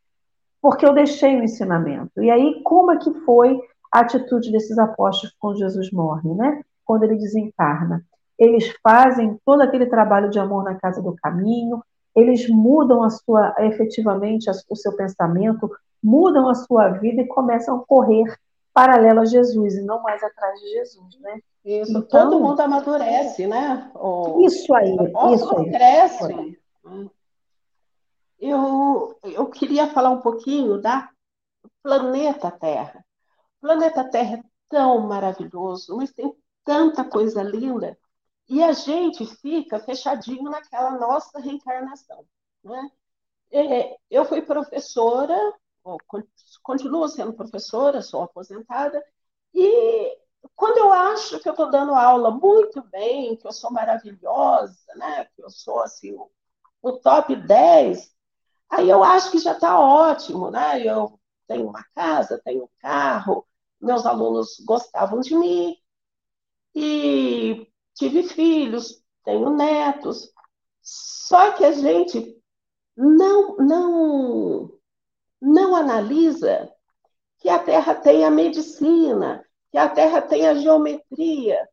Porque eu deixei o ensinamento. E aí, como é que foi a atitude desses apóstolos quando Jesus morre, né? Quando ele desencarna. Eles fazem todo aquele trabalho de amor na casa do caminho, eles mudam a sua, efetivamente, o seu pensamento, mudam a sua vida e começam a correr paralelo a Jesus e não mais atrás de Jesus, né? Isso, então, todo mundo amadurece, né? O, isso aí, isso aí. cresce. Eu, eu queria falar um pouquinho da planeta Terra. O planeta Terra é tão maravilhoso, mas tem tanta coisa linda, e a gente fica fechadinho naquela nossa reencarnação. Né? É, eu fui professora, continuo sendo professora, sou aposentada, e quando eu acho que eu estou dando aula muito bem, que eu sou maravilhosa, né? que eu sou assim, o, o top 10, aí eu acho que já está ótimo, né? Eu tenho uma casa, tenho um carro, meus alunos gostavam de mim, e tive filhos, tenho netos. Só que a gente não, não, não analisa que a Terra tem a medicina, que a Terra tem a geometria,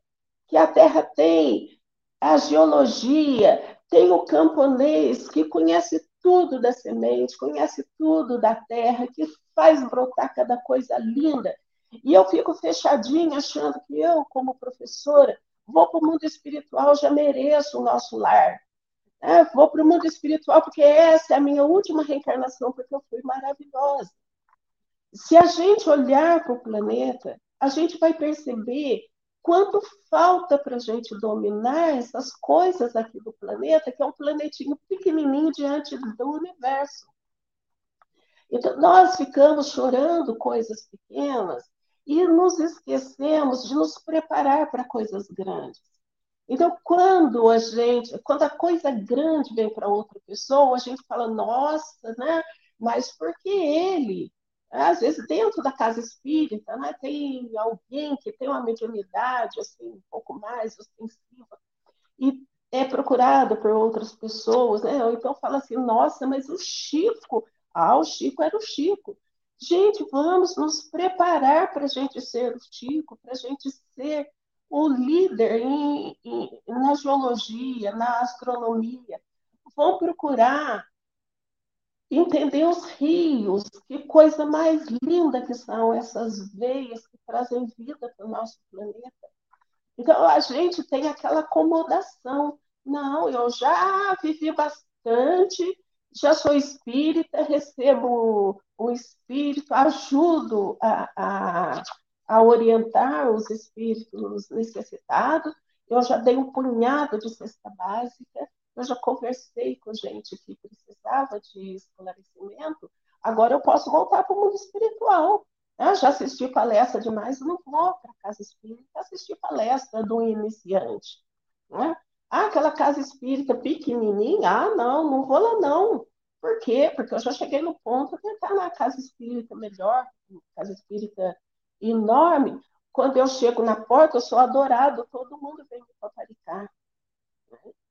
que a Terra tem a geologia, tem o camponês que conhece tudo da semente, conhece tudo da terra, que faz brotar cada coisa linda. E eu fico fechadinha achando que eu, como professora, vou para o mundo espiritual, já mereço o nosso lar. É, vou para o mundo espiritual porque essa é a minha última reencarnação, porque eu fui maravilhosa. Se a gente olhar para o planeta, a gente vai perceber quanto falta para a gente dominar essas coisas aqui do planeta, que é um planetinho pequenininho diante do universo. Então, nós ficamos chorando coisas pequenas e nos esquecemos de nos preparar para coisas grandes. Então, quando a gente, quando a coisa grande vem para outra pessoa, a gente fala, nossa, né? Mas por que ele? Às vezes, dentro da casa espírita, né, tem alguém que tem uma mediunidade assim, um pouco mais ostensiva e é procurado por outras pessoas, né? Ou então fala assim, nossa, mas o Chico, ah, o Chico era o Chico. Gente, vamos nos preparar para a gente ser o Chico, para a gente ser o líder em, em, na geologia, na astronomia. Vão procurar entender os rios, que coisa mais linda que são essas veias que trazem vida para o nosso planeta. Então, a gente tem aquela acomodação. Não, eu já vivi bastante, já sou espírita, recebo o espírito, ajudo a, a, a orientar os espíritos necessitados. Eu já dei um punhado de cesta básica, eu já conversei com gente que precisava de esclarecimento. Agora eu posso voltar para o mundo espiritual. Eu já assisti palestra demais, não vou para a casa espírita assistir palestra do iniciante. Né? Ah, aquela casa espírita pequenininha, ah, não, não vou lá não. Por quê? Porque eu já cheguei no ponto de estar na casa espírita melhor, casa espírita enorme. Quando eu chego na porta, eu sou adorado, todo mundo vem me paparicar.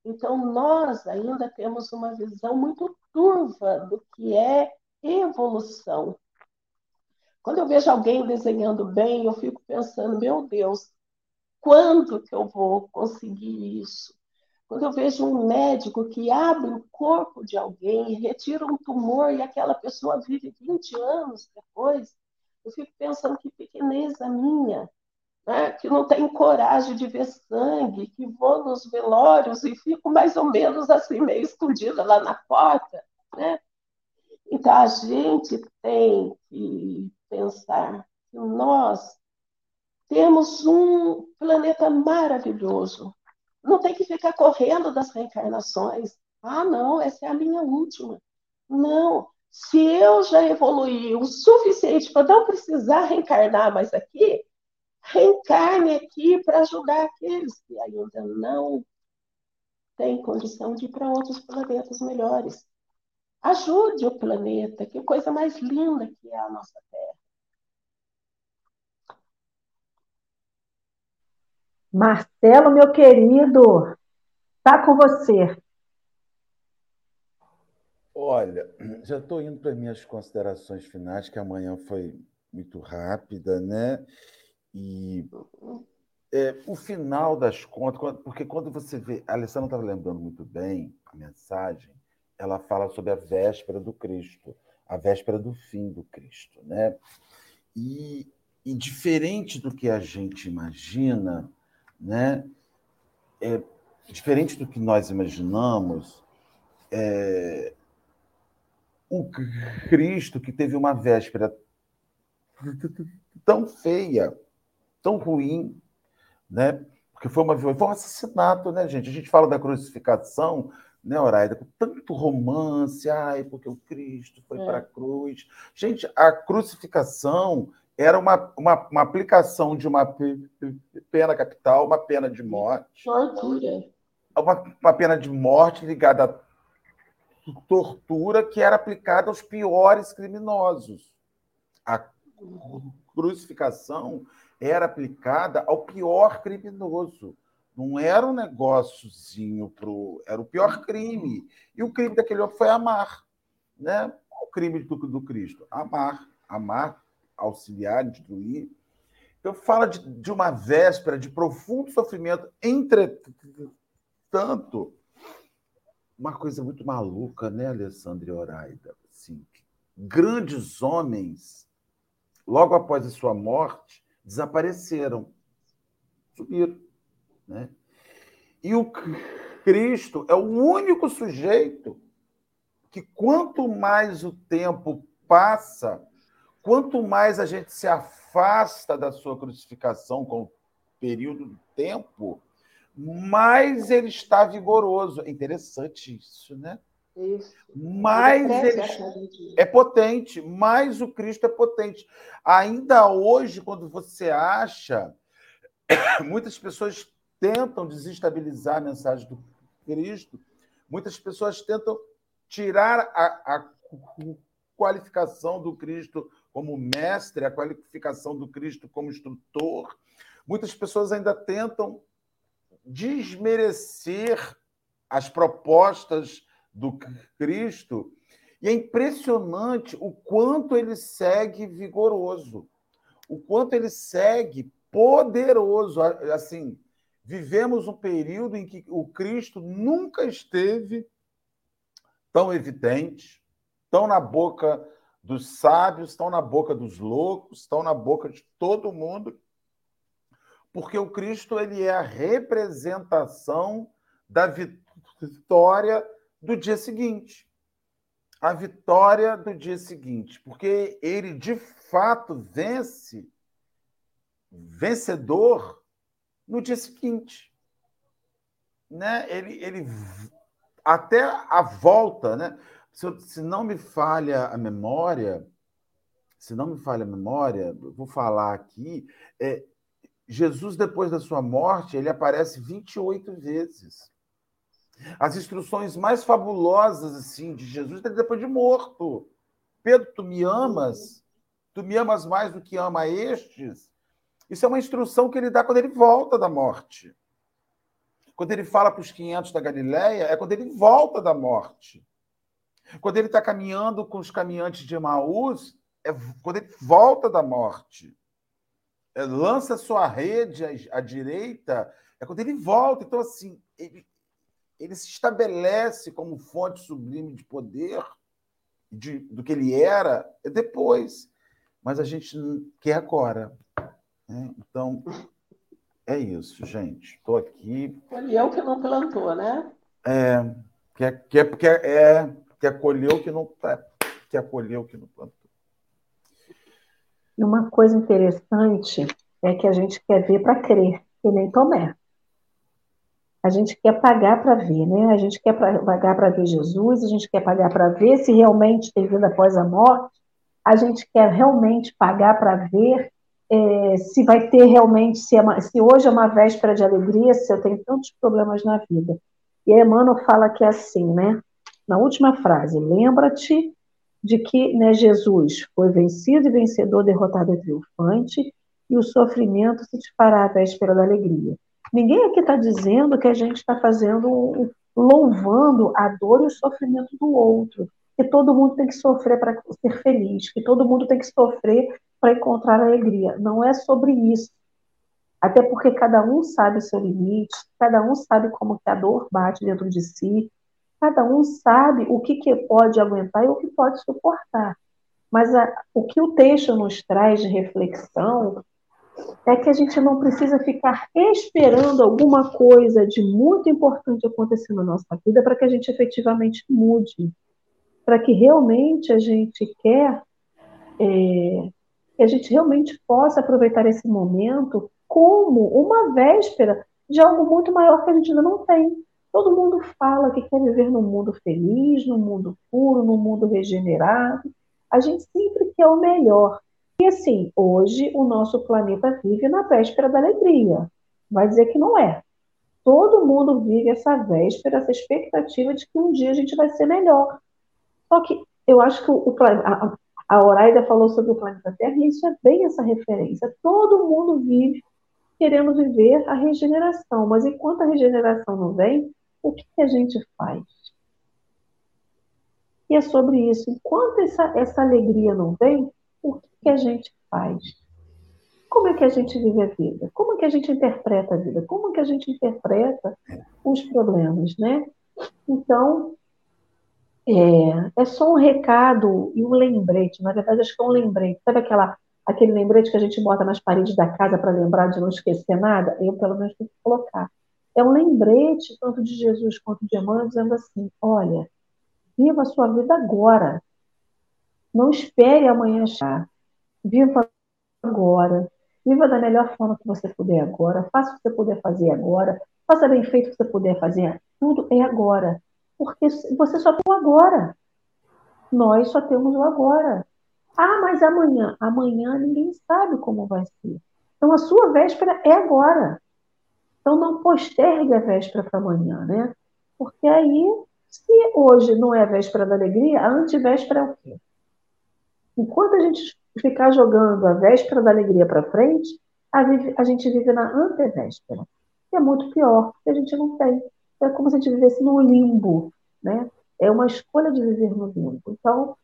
Então, nós ainda temos uma visão muito turva do que é evolução. Quando eu vejo alguém desenhando bem, eu fico pensando, meu Deus, quando que eu vou conseguir isso? Quando eu vejo um médico que abre o corpo de alguém, retira um tumor e aquela pessoa vive 20 anos depois, eu fico pensando que pequeneza minha, né? que não tenho coragem de ver sangue, que vou nos velórios e fico mais ou menos assim, meio escondida lá na porta. Né? Então, a gente tem que pensar que nós temos um planeta maravilhoso, não tem que ficar correndo das reencarnações. Ah, não, essa é a minha última. Não. Se eu já evoluí o suficiente para não precisar reencarnar mais aqui, reencarne aqui para ajudar aqueles que ainda não têm condição de ir para outros planetas melhores. Ajude o planeta, que coisa mais linda que é a nossa Terra. Marcelo, meu querido, tá com você. Olha, já estou indo para minhas considerações finais, que amanhã foi muito rápida, né? E é, o final das contas, porque quando você vê, a Alessandra estava lembrando muito bem a mensagem, ela fala sobre a véspera do Cristo, a véspera do fim do Cristo, né? E, e diferente do que a gente imagina, né? É, diferente do que nós imaginamos, é, o Cristo que teve uma véspera tão feia, tão ruim, né? Porque foi, uma, foi um assassinato, né, gente? A gente fala da crucificação, né, Horaida, com tanto romance, ai, porque o Cristo foi é. para a cruz. Gente, a crucificação era uma, uma, uma, aplicação de uma pena capital, uma pena de morte. Tortura. Uma, uma pena de morte ligada à tortura que era aplicada aos piores criminosos. A crucificação era aplicada ao pior criminoso. Não era um negóciozinho pro. Era o pior crime. E o crime daquele homem foi amar. Né? O crime do, do Cristo. Amar. Amar, auxiliar, destruir. Então, fala de, de uma véspera de profundo sofrimento. Entretanto, uma coisa muito maluca, né, Alessandra Oraida? Assim, grandes homens, logo após a sua morte, desapareceram, subiram. Né? E o Cristo é o único sujeito que, quanto mais o tempo passa, quanto mais a gente se afasta da sua crucificação com o período do tempo, mais ele está vigoroso. É interessante isso, né? Isso. Mais ele é potente, mais o Cristo é potente. Ainda hoje, quando você acha, muitas pessoas tentam desestabilizar a mensagem do Cristo, muitas pessoas tentam tirar a, a qualificação do Cristo como mestre, a qualificação do Cristo como instrutor. Muitas pessoas ainda tentam desmerecer as propostas do Cristo, e é impressionante o quanto ele segue vigoroso, o quanto ele segue poderoso. Assim, vivemos um período em que o Cristo nunca esteve tão evidente, tão na boca dos sábios, tão na boca dos loucos, tão na boca de todo mundo, porque o Cristo ele é a representação da vitória do dia seguinte. A vitória do dia seguinte, porque ele de fato vence vencedor no dia seguinte. Né? Ele, ele até a volta, né? Se, se não me falha a memória, se não me falha a memória, vou falar aqui, é, Jesus, depois da sua morte, ele aparece 28 vezes. As instruções mais fabulosas assim de Jesus é depois de morto. Pedro, tu me amas? Tu me amas mais do que ama estes? Isso é uma instrução que ele dá quando ele volta da morte. Quando ele fala para os 500 da Galileia, é quando ele volta da morte. Quando ele está caminhando com os caminhantes de Emaús, é quando ele volta da morte. É, lança sua rede à, à, direita, é quando ele volta. Então, assim, ele, ele se estabelece como fonte sublime de poder, de, do que ele era, é depois. Mas a gente quer agora. Né? Então, é isso, gente. Estou aqui. Colheu que não plantou, né? É, quer, quer, quer, é, quer colher o que não, é, quer colher o que não plantou. E uma coisa interessante é que a gente quer ver para crer, que nem Tomé. A gente quer pagar para ver, né? A gente quer pagar para ver Jesus, a gente quer pagar para ver se realmente tem vida após a morte, a gente quer realmente pagar para ver é, se vai ter realmente, se, é uma, se, hoje é uma véspera de alegria, se eu tenho tantos problemas na vida. E a Emmanuel fala que é assim, né? Na última frase, lembra-te de que né, Jesus foi vencido e vencedor, derrotado e triunfante, e o sofrimento se disparar à véspera da alegria. Ninguém aqui está dizendo que a gente está fazendo, louvando a dor e o sofrimento do outro. que todo mundo tem que sofrer para ser feliz, que todo mundo tem que sofrer para encontrar alegria. Não é sobre isso. Até porque cada um sabe o seu limite, cada um sabe como que a dor bate dentro de si, cada um sabe o que, que pode aguentar e o que pode suportar. Mas a, o que o texto nos traz de reflexão é que a gente não precisa ficar esperando alguma coisa de muito importante acontecer na nossa vida para que a gente efetivamente mude, para que realmente a gente quer, é, que a gente realmente possa aproveitar esse momento como uma véspera de algo muito maior que a gente ainda não tem. Todo mundo fala que quer viver num mundo feliz, num mundo puro, num mundo regenerado. A gente sempre quer o melhor. E assim, hoje o nosso planeta vive na véspera da alegria. Vai dizer que não é. Todo mundo vive essa véspera, essa expectativa de que um dia a gente vai ser melhor. Só que eu acho que o, a, a Horaida falou sobre o planeta Terra e isso é bem essa referência. Todo mundo vive querendo viver a regeneração, mas enquanto a regeneração não vem, o que, a gente faz? E é sobre isso. Enquanto essa, essa alegria não vem, o que, que a gente faz? Como é que a gente vive a vida? Como é que a gente interpreta a vida? Como é que a gente interpreta os problemas, né? Então, é, é só um recado e um lembrete. Na verdade, acho que é um lembrete. Sabe aquela, aquele lembrete que a gente bota nas paredes da casa para lembrar de não esquecer nada? Eu, pelo menos, tenho que colocar. É um lembrete, tanto de Jesus quanto de Emmanuel, dizendo assim: olha, viva a sua vida agora. Não espere amanhã chegar. Viva agora. Viva da melhor forma que você puder agora. Faça o que você puder fazer agora. Faça bem feito o que você puder fazer. Tudo é agora. Porque você só tem o agora. Nós só temos o agora. Ah, mas amanhã. Amanhã ninguém sabe como vai ser. Então a sua véspera é agora. Então não postergue a véspera para amanhã, né? Porque aí, se hoje não é a véspera da alegria, a antivéspera é o quê? Enquanto a gente ficar jogando a véspera da alegria para frente, a, a, gente vive na antevéspera. Que é muito pior, porque a gente não tem. É como se a gente vivesse no limbo, né? É uma escolha de viver no limbo. Então,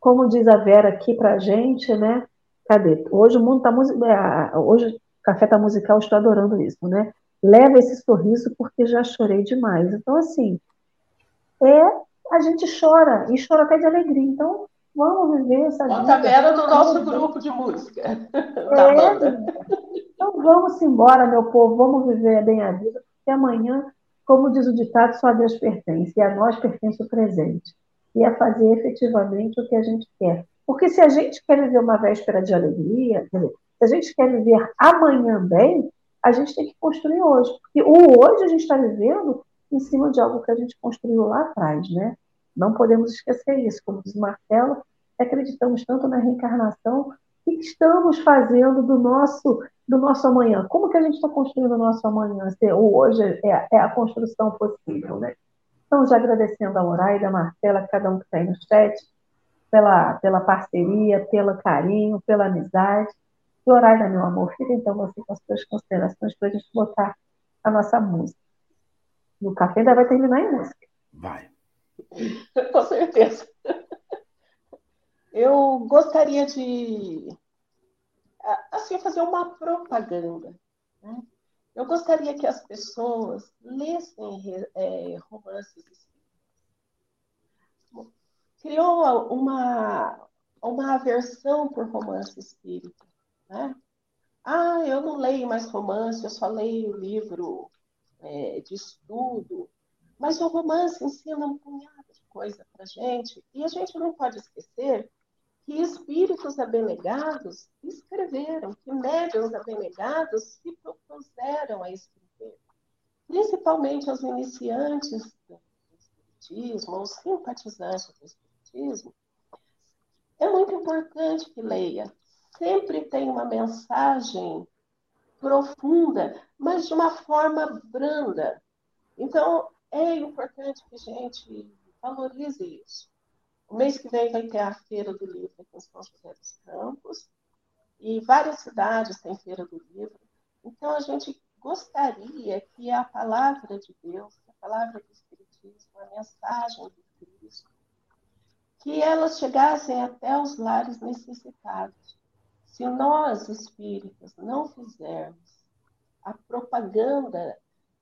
como diz a Vera aqui para a gente, né? Cadê? Hoje o mundo está é, hoje o café está musical, estou adorando isso, né? Leva esse sorriso porque já chorei demais. Então, assim, é a gente chora e chora até de alegria. Então, Vamos viver essa vida. A Vera do nosso grupo de música. É, então vamos embora, meu povo, vamos viver bem a vida, porque amanhã, como diz o ditado, só a Deus pertence, e a nós pertence o presente. E é fazer efetivamente o que a gente quer. Porque se a gente quer viver uma véspera de alegria, se a gente quer viver amanhã bem, a gente tem que construir hoje. Porque o hoje a gente está vivendo em cima de algo que a gente construiu lá atrás, né? Não podemos esquecer isso. Como diz Marcelo, acreditamos tanto na reencarnação. O que estamos fazendo do nosso, do nosso amanhã? Como que a gente está construindo o nosso amanhã? Se hoje é, é, a construção possível, né? Então, já agradecendo a Horaida, a Marcela, cada um que está aí no chat, pela, pela parceria, pelo carinho, pela amizade. E Horaida, meu amor, fica então você com as suas considerações para a gente botar a nossa música. No café ainda vai terminar em música. Vai. Com certeza. Eu gostaria de assim fazer uma propaganda. Né? Eu gostaria que as pessoas lessem é, romances Criou uma, uma aversão por romance espírita. Né? Ah, eu não leio mais romance, eu só leio livro é, de estudo. Mas o romance ensina um punhado de coisa para gente, e a gente não pode esquecer que espíritos abelegados escreveram, que médiuns abelegados se propuseram a escrever, principalmente os iniciantes do espiritismo, os simpatizantes do espiritismo. É muito importante que leia. Sempre tem uma mensagem profunda, mas de uma forma branda. Então, é importante que a gente valorize isso. O mês que vem vai ter a Feira do Livro aqui em São José dos Campos, e várias cidades têm Feira do Livro. Então, a gente gostaria que a palavra de Deus, a palavra do Espiritismo, a mensagem do Cristo, que elas chegassem até os lares necessitados. Se nós, espíritas, não fizermos a propaganda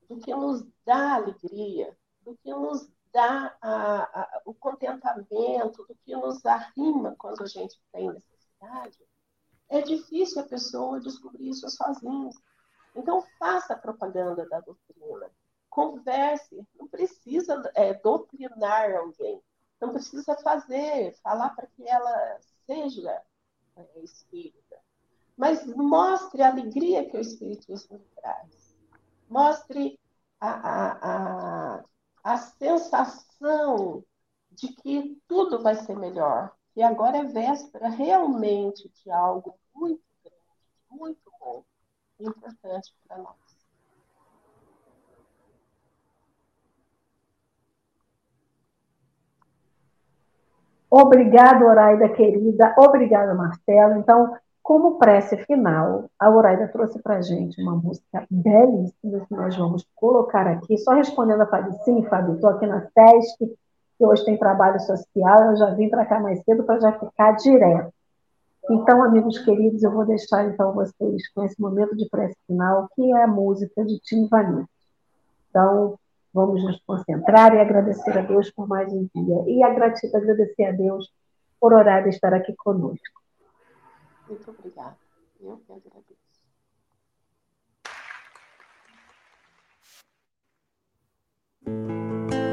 do que nos dá alegria, do que nos dá a, a, o contentamento, do que nos arrima quando a gente tem necessidade, é difícil a pessoa descobrir isso sozinha. Então, faça a propaganda da doutrina. Converse. Não precisa é, doutrinar alguém. Não precisa fazer, falar para que ela seja é, espírita. Mas mostre a alegria que o espiritismo traz. Mostre a, a, a, a sensação de que tudo vai ser melhor. E agora é véspera realmente de algo muito grande, muito bom importante para nós. Obrigada, Oraida querida. Obrigada, Marcelo. Então, como prece final, a Oraida trouxe para gente uma música belíssima que nós vamos colocar aqui. Só respondendo a Fábio, sim, Fábio, estou aqui na SESC, que hoje tem trabalho social, eu já vim para cá mais cedo para já ficar direto. Então, amigos queridos, eu vou deixar então vocês com esse momento de prece final, que é a música de Tim Vanille. Então, Vamos nos concentrar e agradecer a Deus por mais um dia. E agradecer a Deus por orar estar aqui conosco. Muito obrigada. Eu que agradeço. Música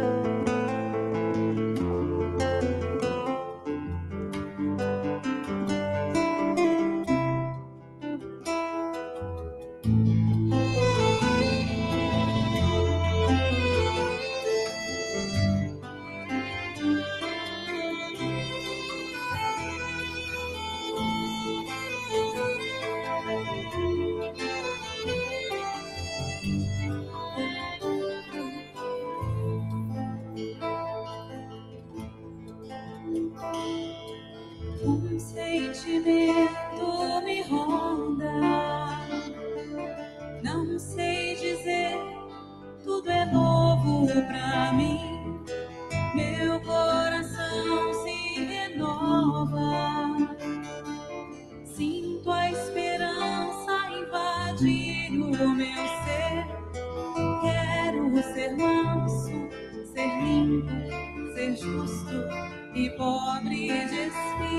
justo e pobre de espírito.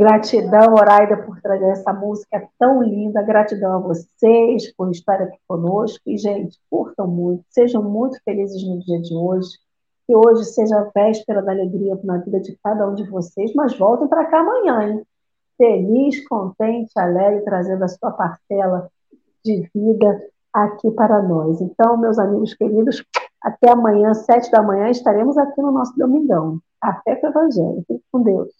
Gratidão, Oraida, por trazer essa música tão linda. Gratidão a vocês por estar aqui conosco. E, gente, curtam muito, sejam muito felizes no dia de hoje. Que hoje seja a véspera da alegria na vida de cada um de vocês, mas voltem para cá amanhã, hein? Feliz, contente, alegre, trazendo a sua parcela de vida aqui para nós. Então, meus amigos queridos, até amanhã, sete da manhã, estaremos aqui no nosso Domingão. Café com o Evangelho. Fique com Deus.